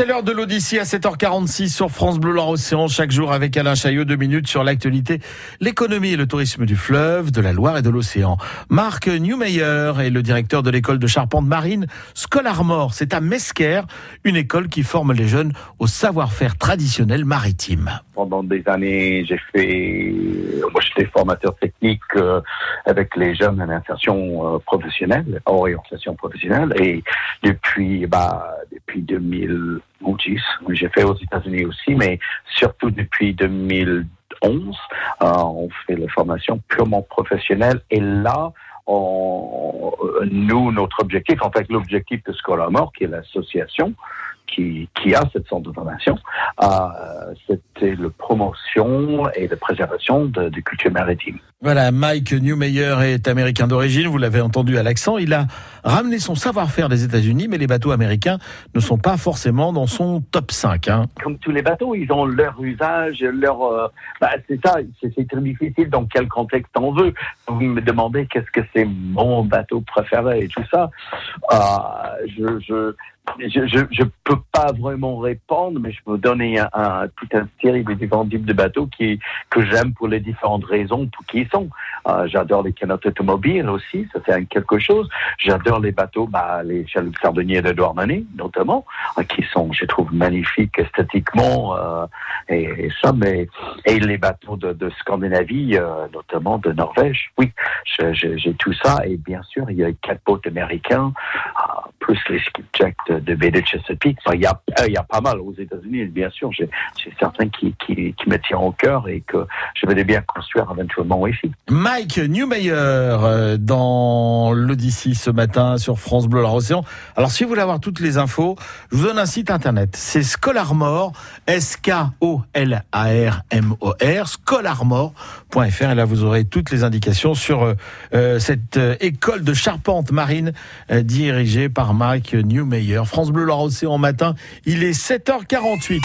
c'est l'heure de l'Odyssée à 7h46 sur France Bleu Loire Océan, chaque jour avec Alain Chaillot, deux minutes sur l'actualité, l'économie et le tourisme du fleuve, de la Loire et de l'océan. Marc Newmeyer est le directeur de l'école de charpente marine Scholarmore. C'est à Mesquer, une école qui forme les jeunes au savoir-faire traditionnel maritime. Pendant des années, j'ai fait, moi j'étais formateur technique euh, avec les jeunes en insertion euh, professionnelle, orientation professionnelle, et depuis, bah, depuis 2010, j'ai fait aux États-Unis aussi, mais surtout depuis 2011, euh, on fait la formation purement professionnelle, et là, on, nous, notre objectif, en fait, l'objectif de Scholar Mort, qui est l'association, qui, qui, a cette sorte de formation, euh, c'était la promotion et la préservation de, de culture maritime. Voilà, Mike Newmeyer est américain d'origine, vous l'avez entendu à l'accent. Il a ramené son savoir-faire des États-Unis, mais les bateaux américains ne sont pas forcément dans son top 5. Hein. Comme tous les bateaux, ils ont leur usage, leur. Euh, bah, c'est ça, c'est très difficile dans quel contexte on veut. Vous me demandez qu'est-ce que c'est mon bateau préféré et tout ça. Euh, je, je, je, je, peux pas vraiment répondre, mais je peux donner un, un, tout un série de différents types de bateaux qui, que j'aime pour les différentes raisons pour qui ils sont. Euh, j'adore les canots automobiles aussi, ça c'est quelque chose. J'adore les bateaux, bah, les chaloupes sardoniers de Douarnenez, notamment, euh, qui sont, je trouve, magnifiques esthétiquement, euh, et, ça, mais, et les bateaux de, Scandinavie, euh, notamment de Norvège. Oui, j'ai tout ça, et bien sûr, il y a quatre boats américains, euh, plus les skipjacks de, de baie de Chesapeake. Il, y a, il y a pas mal aux États-Unis, bien sûr. J'ai certains qui, qui, qui me tiennent au cœur et que je vais bien construire éventuellement ici. Mike Newmeyer euh, dans l'Odyssée ce matin sur France Bleu la Océan. Alors, si vous voulez avoir toutes les infos, je vous donne un site internet. C'est Scholarmore, S-K-O-L-A-R-M-O-R. Et là, vous aurez toutes les indications sur euh, cette euh, école de charpente marine euh, dirigée par Mike Newmeyer. France Bleu Loire Océan matin, il est 7h48.